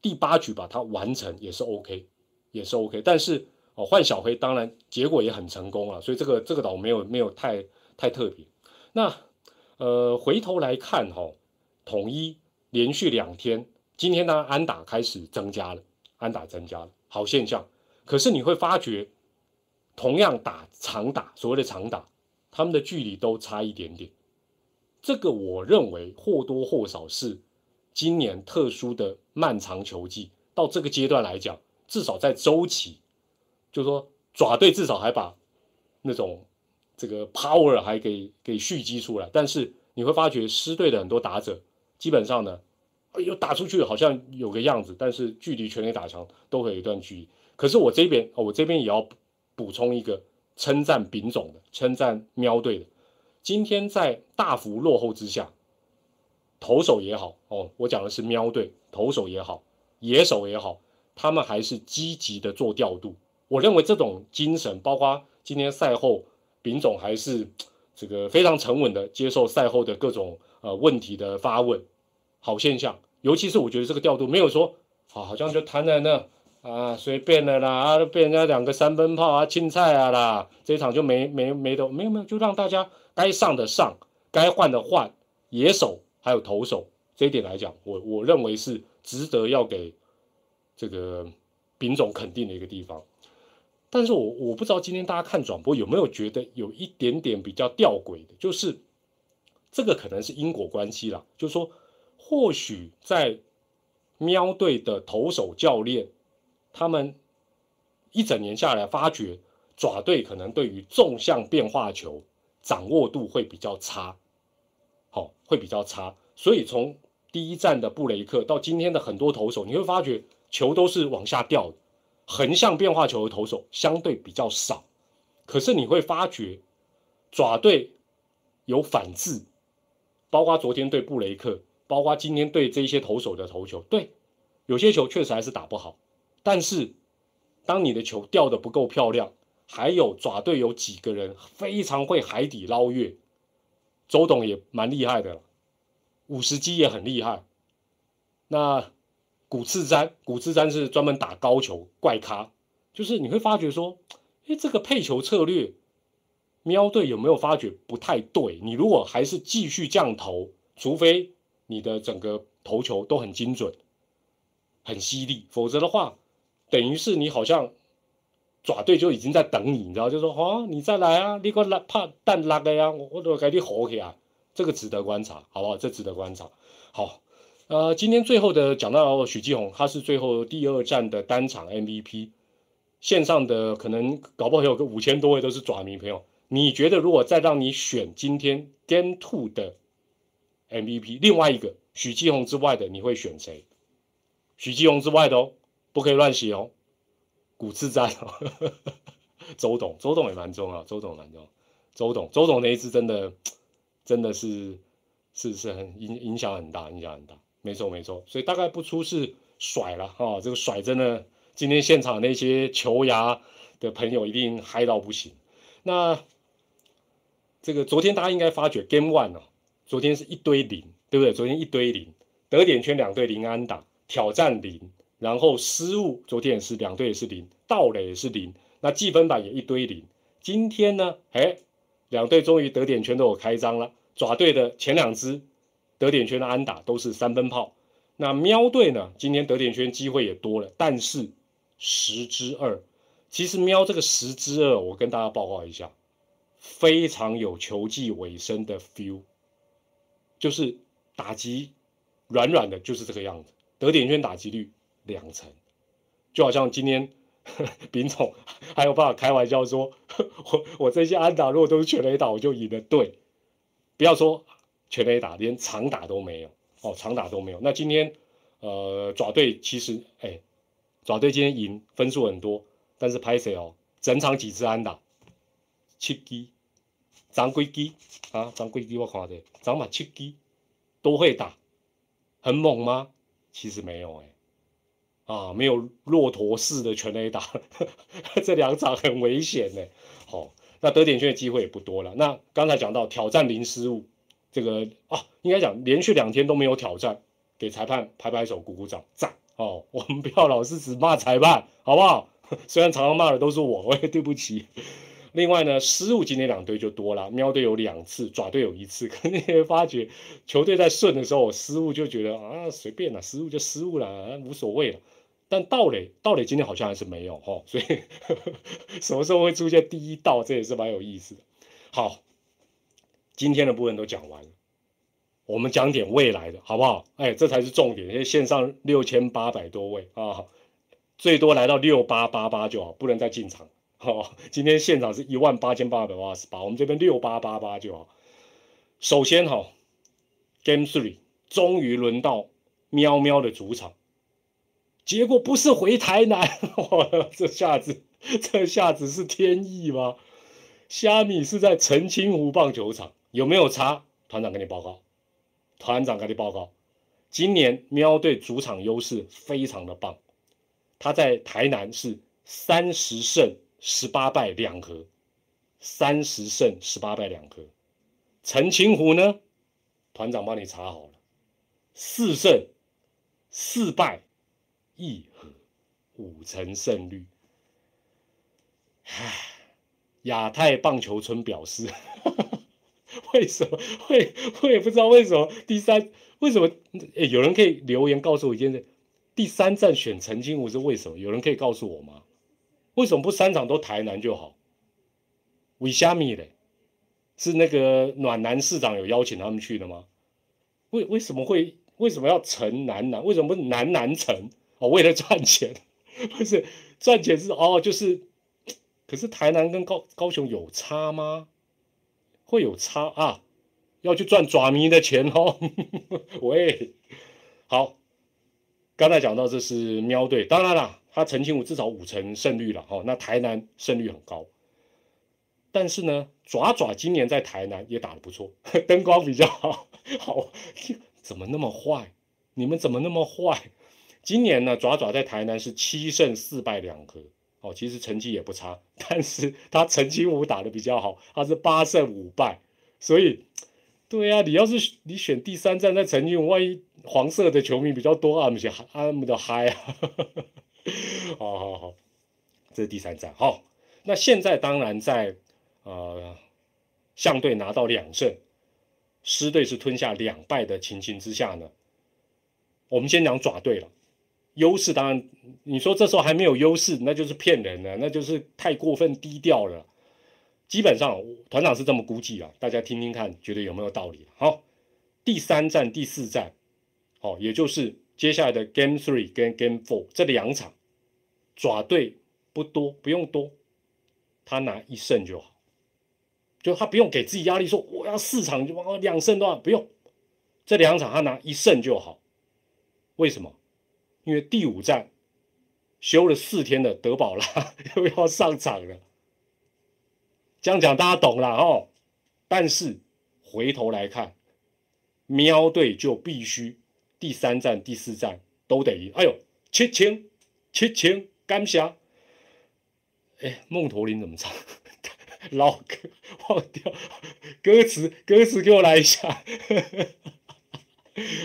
A: 第八局把它完成也是 OK，也是 OK。但是哦，换小黑当然结果也很成功了，所以这个这个倒没有没有太太特别。那呃回头来看哈，统一连续两天。今天呢，安打开始增加了，安打增加了，好现象。可是你会发觉，同样打长打，所谓的长打，他们的距离都差一点点。这个我认为或多或少是今年特殊的漫长球季到这个阶段来讲，至少在周期，就说爪队至少还把那种这个 power 还给给蓄积出来。但是你会发觉，狮队的很多打者基本上呢。哎呦，打出去好像有个样子，但是距离全垒打墙都会有一段距离。可是我这边哦，我这边也要补充一个称赞丙总的，称赞喵队的。今天在大幅落后之下，投手也好哦，我讲的是喵队，投手也好，野手也好，他们还是积极的做调度。我认为这种精神，包括今天赛后丙总还是这个非常沉稳的接受赛后的各种呃问题的发问。好现象，尤其是我觉得这个调度没有说，好，好像就摊在那啊，随便的啦，啊，被人家两个三分炮啊，青菜啊啦，这一场就没没没的，没有没有，就让大家该上的上，该换的换，野手还有投手这一点来讲，我我认为是值得要给这个丙总肯定的一个地方。但是我我不知道今天大家看转播有没有觉得有一点点比较吊诡的，就是这个可能是因果关系啦，就是说。或许在喵队的投手教练，他们一整年下来发觉爪队可能对于纵向变化球掌握度会比较差，好，会比较差。所以从第一站的布雷克到今天的很多投手，你会发觉球都是往下掉的，横向变化球的投手相对比较少。可是你会发觉爪队有反制，包括昨天对布雷克。包括今天对这些投手的投球，对，有些球确实还是打不好。但是，当你的球掉的不够漂亮，还有爪队有几个人非常会海底捞月，周董也蛮厉害的，五十击也很厉害。那古次詹，古次詹是专门打高球怪咖，就是你会发觉说，哎，这个配球策略，喵队有没有发觉不太对？你如果还是继续这样投，除非。你的整个投球都很精准，很犀利，否则的话，等于是你好像爪队就已经在等你，你知道，就说哦，你再来啊，你个拉怕蛋拉的呀，我我都给你吼起来，这个值得观察，好不好？这值得观察。好，呃，今天最后的讲到许继红，他是最后第二站的单场 MVP，线上的可能搞不好有个五千多位都是爪迷朋友，你觉得如果再让你选今天 Game Two 的？MVP，另外一个许继红之外的你会选谁？许继红之外的哦，不可以乱写哦。古次在哦，周董，周董也蛮重要，周董蛮重要。周董，周董那一次真的真的是是是很影影响很大，影响很大。没错没错，所以大概不出是甩了哈，这个甩真的，今天现场那些球牙的朋友一定嗨到不行。那这个昨天大家应该发觉 Game One 哦。昨天是一堆零，对不对？昨天一堆零，得点圈两队零安打，挑战零，然后失误，昨天也是两队也是零，盗垒也是零，那计分板也一堆零。今天呢，哎，两队终于得点圈都有开张了。爪队的前两支得点圈的安打都是三分炮，那喵队呢，今天得点圈机会也多了，但是十之二。其实喵这个十之二，我跟大家报告一下，非常有球季尾声的 feel。就是打击软软的，就是这个样子。得点圈打击率两成，就好像今天 丙总还有办法开玩笑说：“我我这些安打如果都是全垒打，我就赢了。”对，不要说全垒打，连长打都没有哦，长打都没有。那今天呃爪队其实哎，爪队今天赢分数很多，但是拍谁哦？整场几次安打？七击。张贵基啊，张贵基我看的，张马七基都会打，很猛吗？其实没有哎，啊，没有骆驼式的全垒打，这两场很危险呢。好，那得点圈的机会也不多了。那刚才讲到挑战零失误，这个啊，应该讲连续两天都没有挑战，给裁判拍拍手鼓鼓掌赞哦。我们不要老是只骂裁判，好不好？虽然常常骂的都是我，我也对不起。另外呢，失误今天两队就多了，喵队有两次，爪队有一次。可你会发觉，球队在顺的时候，失误就觉得啊随便了，失误就失误了，无所谓了。但道垒道垒今天好像还是没有哈，所以呵呵什么时候会出现第一道，这也是蛮有意思的。好，今天的部分都讲完了，我们讲点未来的好不好？哎，这才是重点。因为线上六千八百多位啊，最多来到六八八八就好，不能再进场。好，今天现场是一万八千八百八十八，我们这边六八八八就好。首先哈，Game Three 终于轮到喵喵的主场。结果不是回台南，这下子，这下子是天意吗？虾米是在澄清湖棒球场，有没有差？团长给你报告，团长给你报告，今年喵队主场优势非常的棒，他在台南是三十胜十八败两和，三十胜十八败两和。澄清湖呢？团长帮你查好了，四胜四败。一和五成胜率，唉，亚太棒球村表示，为什么会我也不知道为什么第三为什么有人可以留言告诉我一件事，第三站选陈清湖是为什么？有人可以告诉我吗？为什么不三场都台南就好？为虾米嘞？是那个暖男市长有邀请他们去的吗？为为什么会为什么要城南南？为什么不是南南城？哦，为了赚钱，不是赚钱是哦，就是，可是台南跟高高雄有差吗？会有差啊？要去赚爪迷的钱哦。喂，好，刚才讲到这是喵队，当然了，他陈清武至少五成胜率了哦，那台南胜率很高，但是呢，爪爪今年在台南也打得不错，灯光比较好，好，怎么那么坏？你们怎么那么坏？今年呢，爪爪在台南是七胜四败两和，哦，其实成绩也不差，但是他陈清武打的比较好，他是八胜五败，所以，对呀，你要是你选第三站在陈清武，万一黄色的球迷比较多啊，那些啊们的嗨啊，好好好，这是第三站，好，那现在当然在呃相对拿到两胜，狮队是吞下两败的情形之下呢，我们先讲爪队了。优势当然，你说这时候还没有优势，那就是骗人了，那就是太过分低调了。基本上团长是这么估计啊，大家听听看，觉得有没有道理？好，第三站、第四站，好，也就是接下来的 Game Three 跟 Game Four 这两场，爪队不多，不用多，他拿一胜就好，就他不用给自己压力，说我要四场就哇两胜多少，不用，这两场他拿一胜就好。为什么？因为第五站休了四天的德保拉 又要上场了，这样讲大家懂了哦。但是回头来看，喵队就必须第三站、第四站都得赢。哎呦，七千七千干虾！哎，梦驼铃怎么唱？老歌忘掉歌词，歌词给我来一下。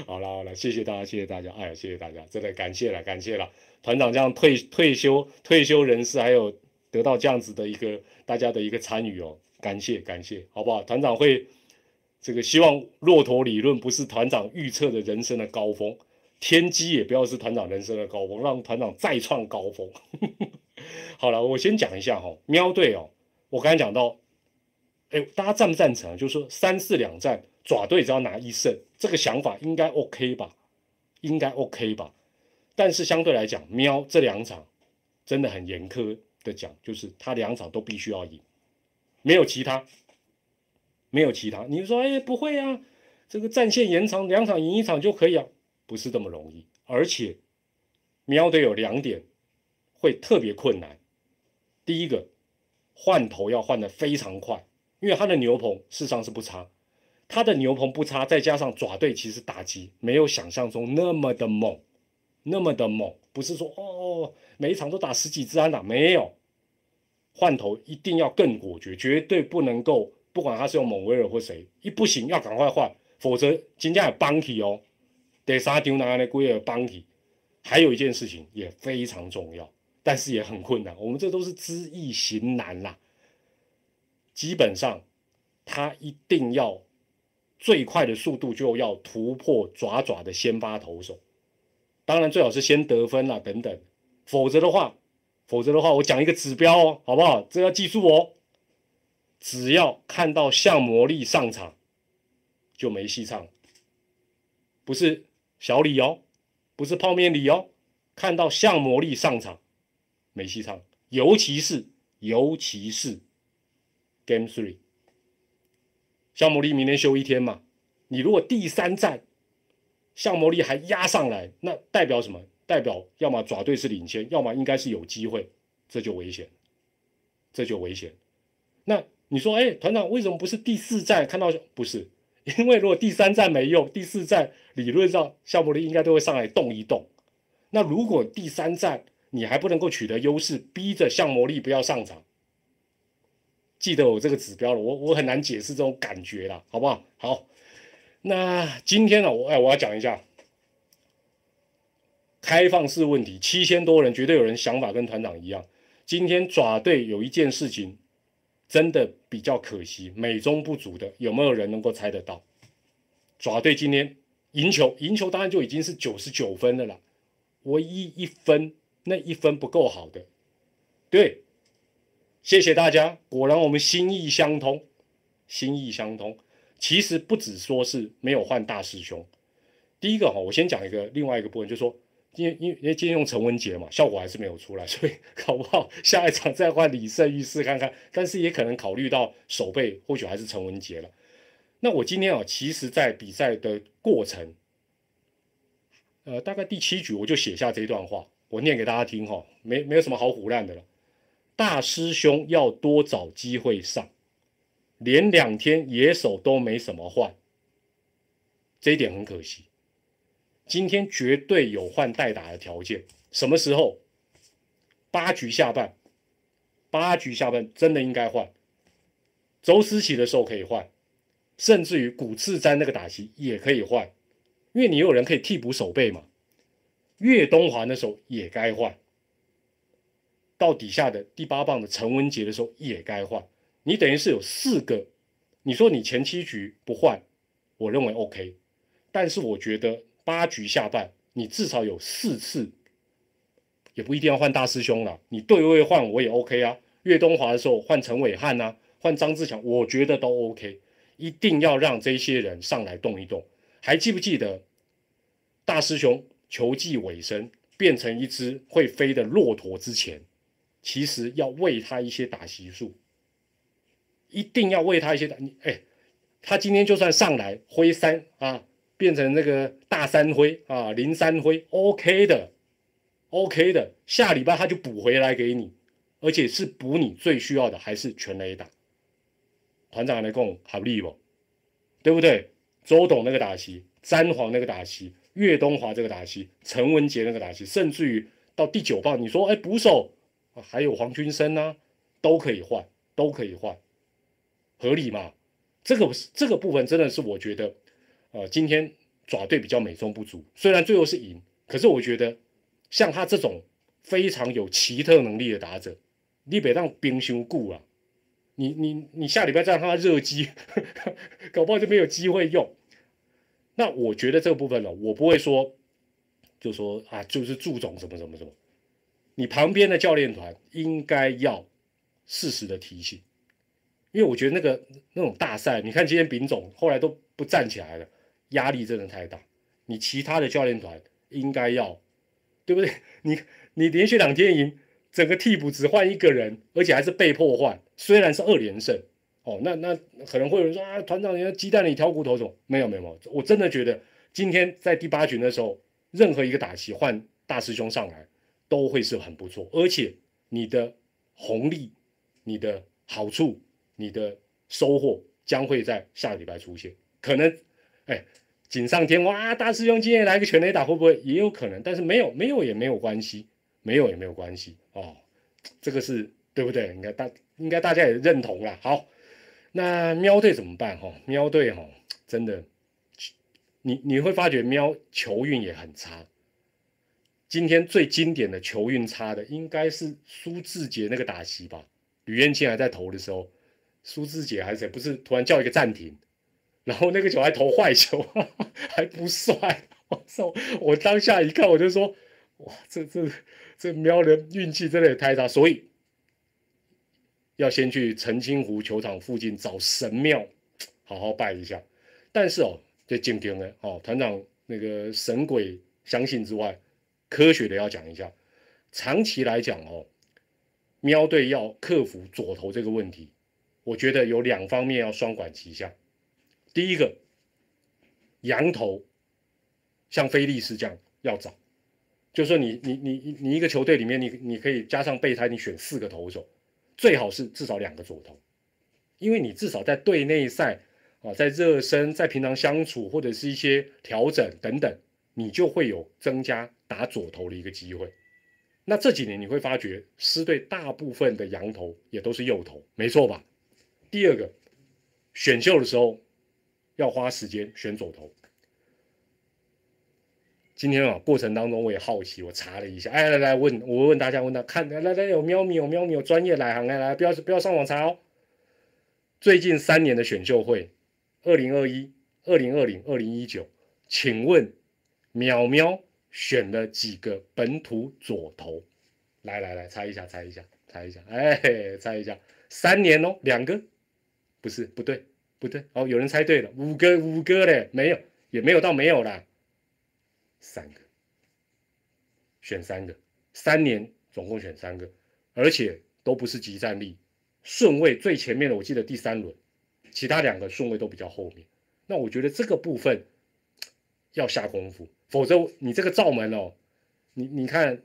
A: 好了好了，谢谢大家，谢谢大家，哎，谢谢大家，真的感谢了，感谢了。团长这样退退休退休人士，还有得到这样子的一个大家的一个参与哦，感谢感谢，好不好？团长会这个希望骆驼理论不是团长预测的人生的高峰，天机也不要是团长人生的高峰，让团长再创高峰。好了，我先讲一下哈，喵队哦，我刚才讲到，哎，大家赞不赞成？就是说三四两战。爪队只要拿一胜，这个想法应该 OK 吧？应该 OK 吧？但是相对来讲，喵这两场真的很严苛的讲，就是他两场都必须要赢，没有其他，没有其他。你说，哎，不会啊，这个战线延长两场赢一场就可以啊？不是这么容易。而且喵队有两点会特别困难，第一个换头要换的非常快，因为他的牛棚事实上是不差。他的牛棚不差，再加上爪队其实打击没有想象中那么的猛，那么的猛，不是说哦每一场都打十几支安打，没有，换头一定要更果决，绝对不能够，不管他是用蒙威尔或谁，一不行要赶快换，否则今天有帮体哦，第三场拿来归尔帮体，还有一件事情也非常重要，但是也很困难，我们这都是知易行难啦，基本上他一定要。最快的速度就要突破爪爪的先发投手，当然最好是先得分啦等等，否则的话，否则的话我讲一个指标哦，好不好？这要记住哦，只要看到向魔力上场就没戏唱，不是小李哦，不是泡面李哦，看到向魔力上场没戏唱，尤其是尤其是 Game Three。向魔力明天休一天嘛？你如果第三站向魔力还压上来，那代表什么？代表要么爪队是领先，要么应该是有机会，这就危险，这就危险。那你说，哎，团长为什么不是第四站看到？不是，因为如果第三站没用，第四站理论上向魔力应该都会上来动一动。那如果第三站你还不能够取得优势，逼着向魔力不要上场。记得我这个指标了，我我很难解释这种感觉了，好不好？好，那今天呢，我哎我要讲一下开放式问题，七千多人绝对有人想法跟团长一样。今天爪队有一件事情真的比较可惜，美中不足的，有没有人能够猜得到？爪队今天赢球，赢球当然就已经是九十九分的了，唯一一分那一分不够好的，对。谢谢大家，果然我们心意相通，心意相通。其实不只说是没有换大师兄，第一个哈，我先讲一个另外一个部分，就是说，因为因为因为今天用陈文杰嘛，效果还是没有出来，所以 搞不好下一场再换李胜玉试看看。但是也可能考虑到守备，或许还是陈文杰了。那我今天啊，其实在比赛的过程，呃，大概第七局我就写下这段话，我念给大家听哈，没没有什么好胡乱的了。大师兄要多找机会上，连两天野手都没什么换，这一点很可惜。今天绝对有换代打的条件，什么时候？八局下半，八局下半真的应该换。周思齐的时候可以换，甚至于古次瞻那个打席也可以换，因为你有人可以替补守备嘛。岳东华那时候也该换。到底下的第八棒的陈文杰的时候也该换，你等于是有四个，你说你前七局不换，我认为 OK，但是我觉得八局下半你至少有四次，也不一定要换大师兄了，你对位换我也 OK 啊。岳东华的时候换陈伟汉呐，换张志强，我觉得都 OK，一定要让这些人上来动一动。还记不记得大师兄球技尾声变成一只会飞的骆驼之前？其实要喂他一些打席数，一定要喂他一些打。你哎，他今天就算上来挥三啊，变成那个大三灰啊，零三灰，OK 的，OK 的。下礼拜他就补回来给你，而且是补你最需要的，还是全雷打。团长来讲好利不？对不对？周董那个打席，詹皇那个打席，岳东华这个打席，陈文杰那个打席，甚至于到第九棒，你说哎捕手。还有黄军生呢，都可以换，都可以换，合理嘛？这个这个部分真的是我觉得，呃，今天爪队比较美中不足。虽然最后是赢，可是我觉得像他这种非常有奇特能力的打者，你别让兵凶固啊！你你你下礼拜再让他热机，搞不好就没有机会用。那我觉得这个部分呢，我不会说，就说啊，就是祝总什么什么什么。你旁边的教练团应该要适时的提醒，因为我觉得那个那种大赛，你看今天丙总后来都不站起来了，压力真的太大。你其他的教练团应该要，对不对？你你连续两天赢，整个替补只换一个人，而且还是被迫换，虽然是二连胜，哦，那那可能会有人说啊，团长你要鸡蛋里挑骨头种，没有没有，我真的觉得今天在第八局的时候，任何一个打席换大师兄上来。都会是很不错，而且你的红利、你的好处、你的收获将会在下个礼拜出现。可能，哎，锦上添花，大师兄今天来个全垒打会不会也有可能？但是没有，没有也没有关系，没有也没有关系哦，这个是对不对？应该大应该大家也认同了。好，那喵队怎么办？哈，喵队哈，真的，你你会发觉喵球运也很差。今天最经典的球运差的，应该是苏志杰那个打席吧？吕彦青还在投的时候，苏志杰还是不是突然叫一个暂停？然后那个球还投坏球，还不帅。我！我当下一看，我就说：哇，这这这喵人运气真的也太差。所以要先去澄清湖球场附近找神庙，好好拜一下。但是哦，这静听呢，哦，团长那个神鬼相信之外，科学的要讲一下。长期来讲哦，喵队要克服左投这个问题，我觉得有两方面要双管齐下。第一个，羊头像菲利斯这样要找，就说你你你你一个球队里面，你你可以加上备胎，你选四个投手，最好是至少两个左投，因为你至少在队内赛啊，在热身，在平常相处或者是一些调整等等，你就会有增加打左投的一个机会。那这几年你会发觉，狮队大部分的羊头也都是右投，没错吧？第二个，选秀的时候。要花时间选左投。今天啊，过程当中我也好奇，我查了一下，哎，来来问，我问大家，问他看，来来来有喵咪有喵咪有专业来行，来来不要不要上网查哦。最近三年的选秀会，二零二一、二零二零、二零一九，请问喵喵选了几个本土左投？来来来，猜一下，猜一下，猜一下，哎，猜一下，三年哦，两个，不是，不对。不对，哦，有人猜对了，五个五个嘞，没有，也没有到没有啦，三个，选三个，三年总共选三个，而且都不是集战力，顺位最前面的我记得第三轮，其他两个顺位都比较后面，那我觉得这个部分要下功夫，否则你这个罩门哦，你你看。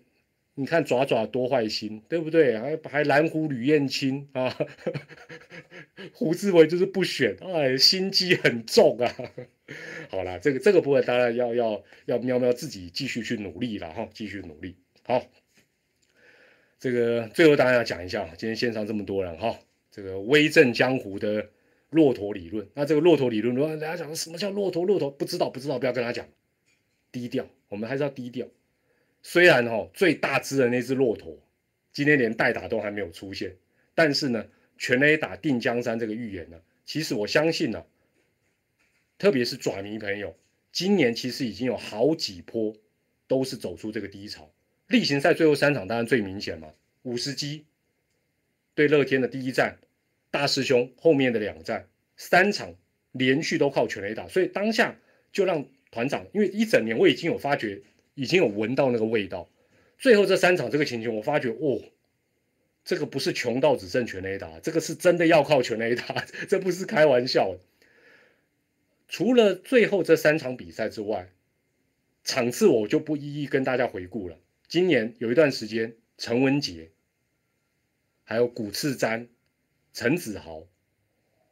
A: 你看爪爪多坏心，对不对？还还蓝胡吕燕青啊，胡志伟就是不选，哎，心机很重啊。好了，这个这个部分当然要要要喵喵自己继续去努力了哈，继续努力。好，这个最后当然要讲一下，今天线上这么多人哈，这个威震江湖的骆驼理论。那这个骆驼理论，如果大家讲什么叫骆驼？骆驼不知道不知道，不要跟他讲，低调，我们还是要低调。虽然哈最大只的那只骆驼，今天连代打都还没有出现，但是呢，全 A 打定江山这个预言呢，其实我相信呢，特别是爪迷朋友，今年其实已经有好几波都是走出这个低潮。例行赛最后三场当然最明显嘛，五十击对乐天的第一战，大师兄后面的两战，三场连续都靠全 A 打，所以当下就让团长，因为一整年我已经有发觉。已经有闻到那个味道，最后这三场这个情形，我发觉哦，这个不是穷到只剩全 A 打，这个是真的要靠全 A 打，这不是开玩笑。除了最后这三场比赛之外，场次我就不一一跟大家回顾了。今年有一段时间，陈文杰，还有古次瞻、陈子豪，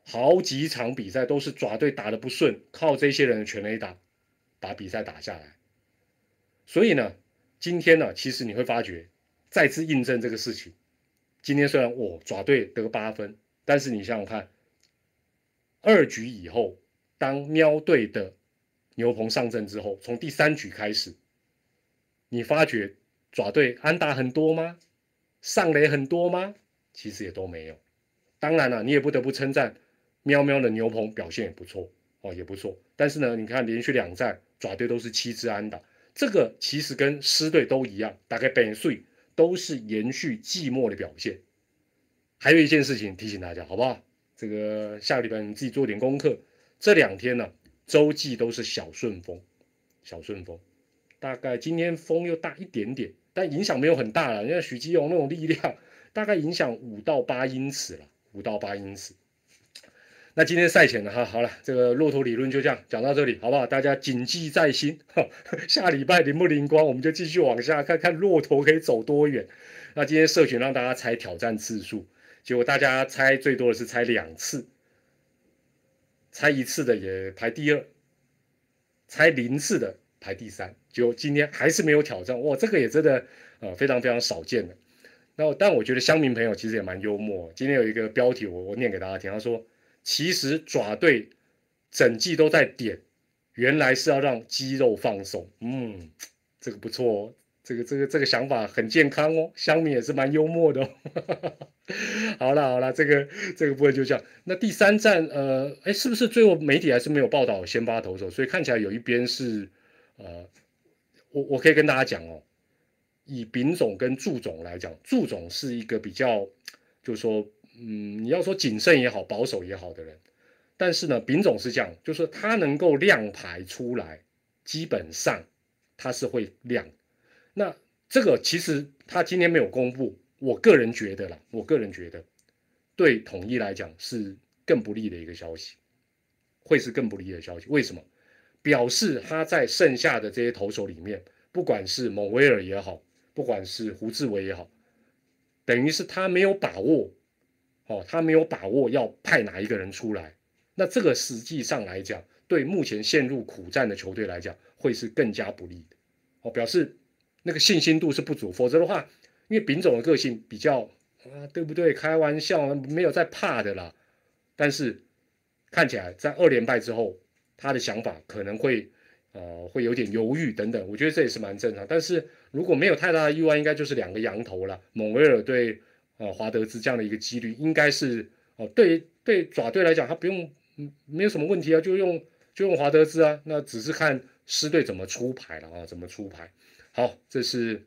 A: 好几场比赛都是爪队打的不顺，靠这些人的全 A 打把比赛打下来。所以呢，今天呢，其实你会发觉，再次印证这个事情。今天虽然我爪队得八分，但是你想想看，二局以后，当喵队的牛棚上阵之后，从第三局开始，你发觉爪队安打很多吗？上垒很多吗？其实也都没有。当然了，你也不得不称赞喵喵的牛棚表现也不错哦，也不错。但是呢，你看连续两战爪队都是七支安打。这个其实跟狮队都一样，大概本岁都是延续寂寞的表现。还有一件事情提醒大家，好不好？这个下个礼拜你自己做点功课。这两天呢，周记都是小顺风，小顺风。大概今天风又大一点点，但影响没有很大了。你看许基勇那种力量，大概影响五到八英尺了，五到八英尺。那今天赛前呢，哈，好了，这个骆驼理论就这样讲到这里，好不好？大家谨记在心。下礼拜灵不灵光，我们就继续往下看看骆驼可以走多远。那今天社群让大家猜挑战次数，结果大家猜最多的是猜两次，猜一次的也排第二，猜零次的排第三，就今天还是没有挑战，哇，这个也真的呃非常非常少见的。那但我觉得乡民朋友其实也蛮幽默，今天有一个标题我我念给大家听，他说其实爪队整季都在点，原来是要让肌肉放松，嗯，这个不错哦。这个这个这个想法很健康哦，香米也是蛮幽默的。哦。好了好了，这个这个部分就这样。那第三站，呃，哎，是不是最后媒体还是没有报道先发投手？所以看起来有一边是，呃，我我可以跟大家讲哦，以丙总跟祝总来讲，祝总是一个比较，就是说，嗯，你要说谨慎也好，保守也好的人，但是呢，丙总是这样，就是他能够亮牌出来，基本上他是会亮。那这个其实他今天没有公布，我个人觉得啦，我个人觉得对统一来讲是更不利的一个消息，会是更不利的消息。为什么？表示他在剩下的这些投手里面，不管是蒙威尔也好，不管是胡志伟也好，等于是他没有把握，哦，他没有把握要派哪一个人出来。那这个实际上来讲，对目前陷入苦战的球队来讲，会是更加不利的。哦，表示。那个信心度是不足，否则的话，因为丙总的个性比较啊，对不对？开玩笑，没有在怕的啦。但是看起来在二连败之后，他的想法可能会呃会有点犹豫等等。我觉得这也是蛮正常。但是如果没有太大的意外，应该就是两个羊头了，蒙威尔对呃华德兹这样的一个几率，应该是哦对对爪队来讲，他不用嗯没有什么问题啊，就用就用华德兹啊，那只是看狮队怎么出牌了啊，怎么出牌。好，这是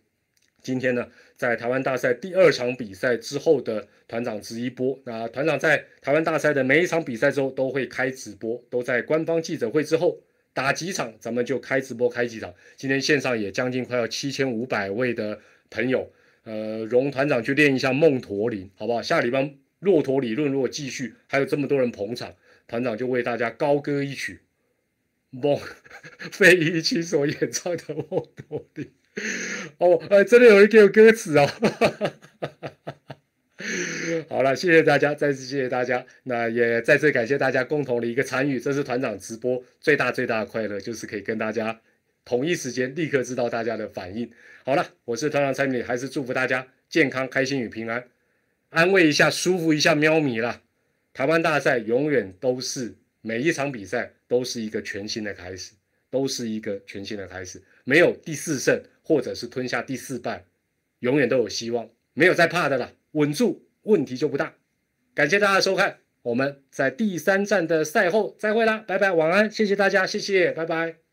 A: 今天呢，在台湾大赛第二场比赛之后的团长直播。那团长在台湾大赛的每一场比赛之后都会开直播，都在官方记者会之后打几场，咱们就开直播开几场。今天线上也将近快要七千五百位的朋友，呃，容团长去练一下梦驼铃，好不好？下礼拜骆驼理论如果继续，还有这么多人捧场，团长就为大家高歌一曲梦 费玉清所演唱的梦驼铃。哦，呃，真的有人给我歌词哦。好了，谢谢大家，再次谢谢大家。那也再次感谢大家共同的一个参与。这是团长直播最大最大的快乐，就是可以跟大家同一时间立刻知道大家的反应。好了，我是团长蔡明，还是祝福大家健康、开心与平安，安慰一下、舒服一下喵咪啦。台湾大赛永远都是每一场比赛都是一个全新的开始，都是一个全新的开始，没有第四胜。或者是吞下第四败，永远都有希望，没有再怕的了，稳住，问题就不大。感谢大家收看，我们在第三站的赛后再会啦，拜拜，晚安，谢谢大家，谢谢，拜拜。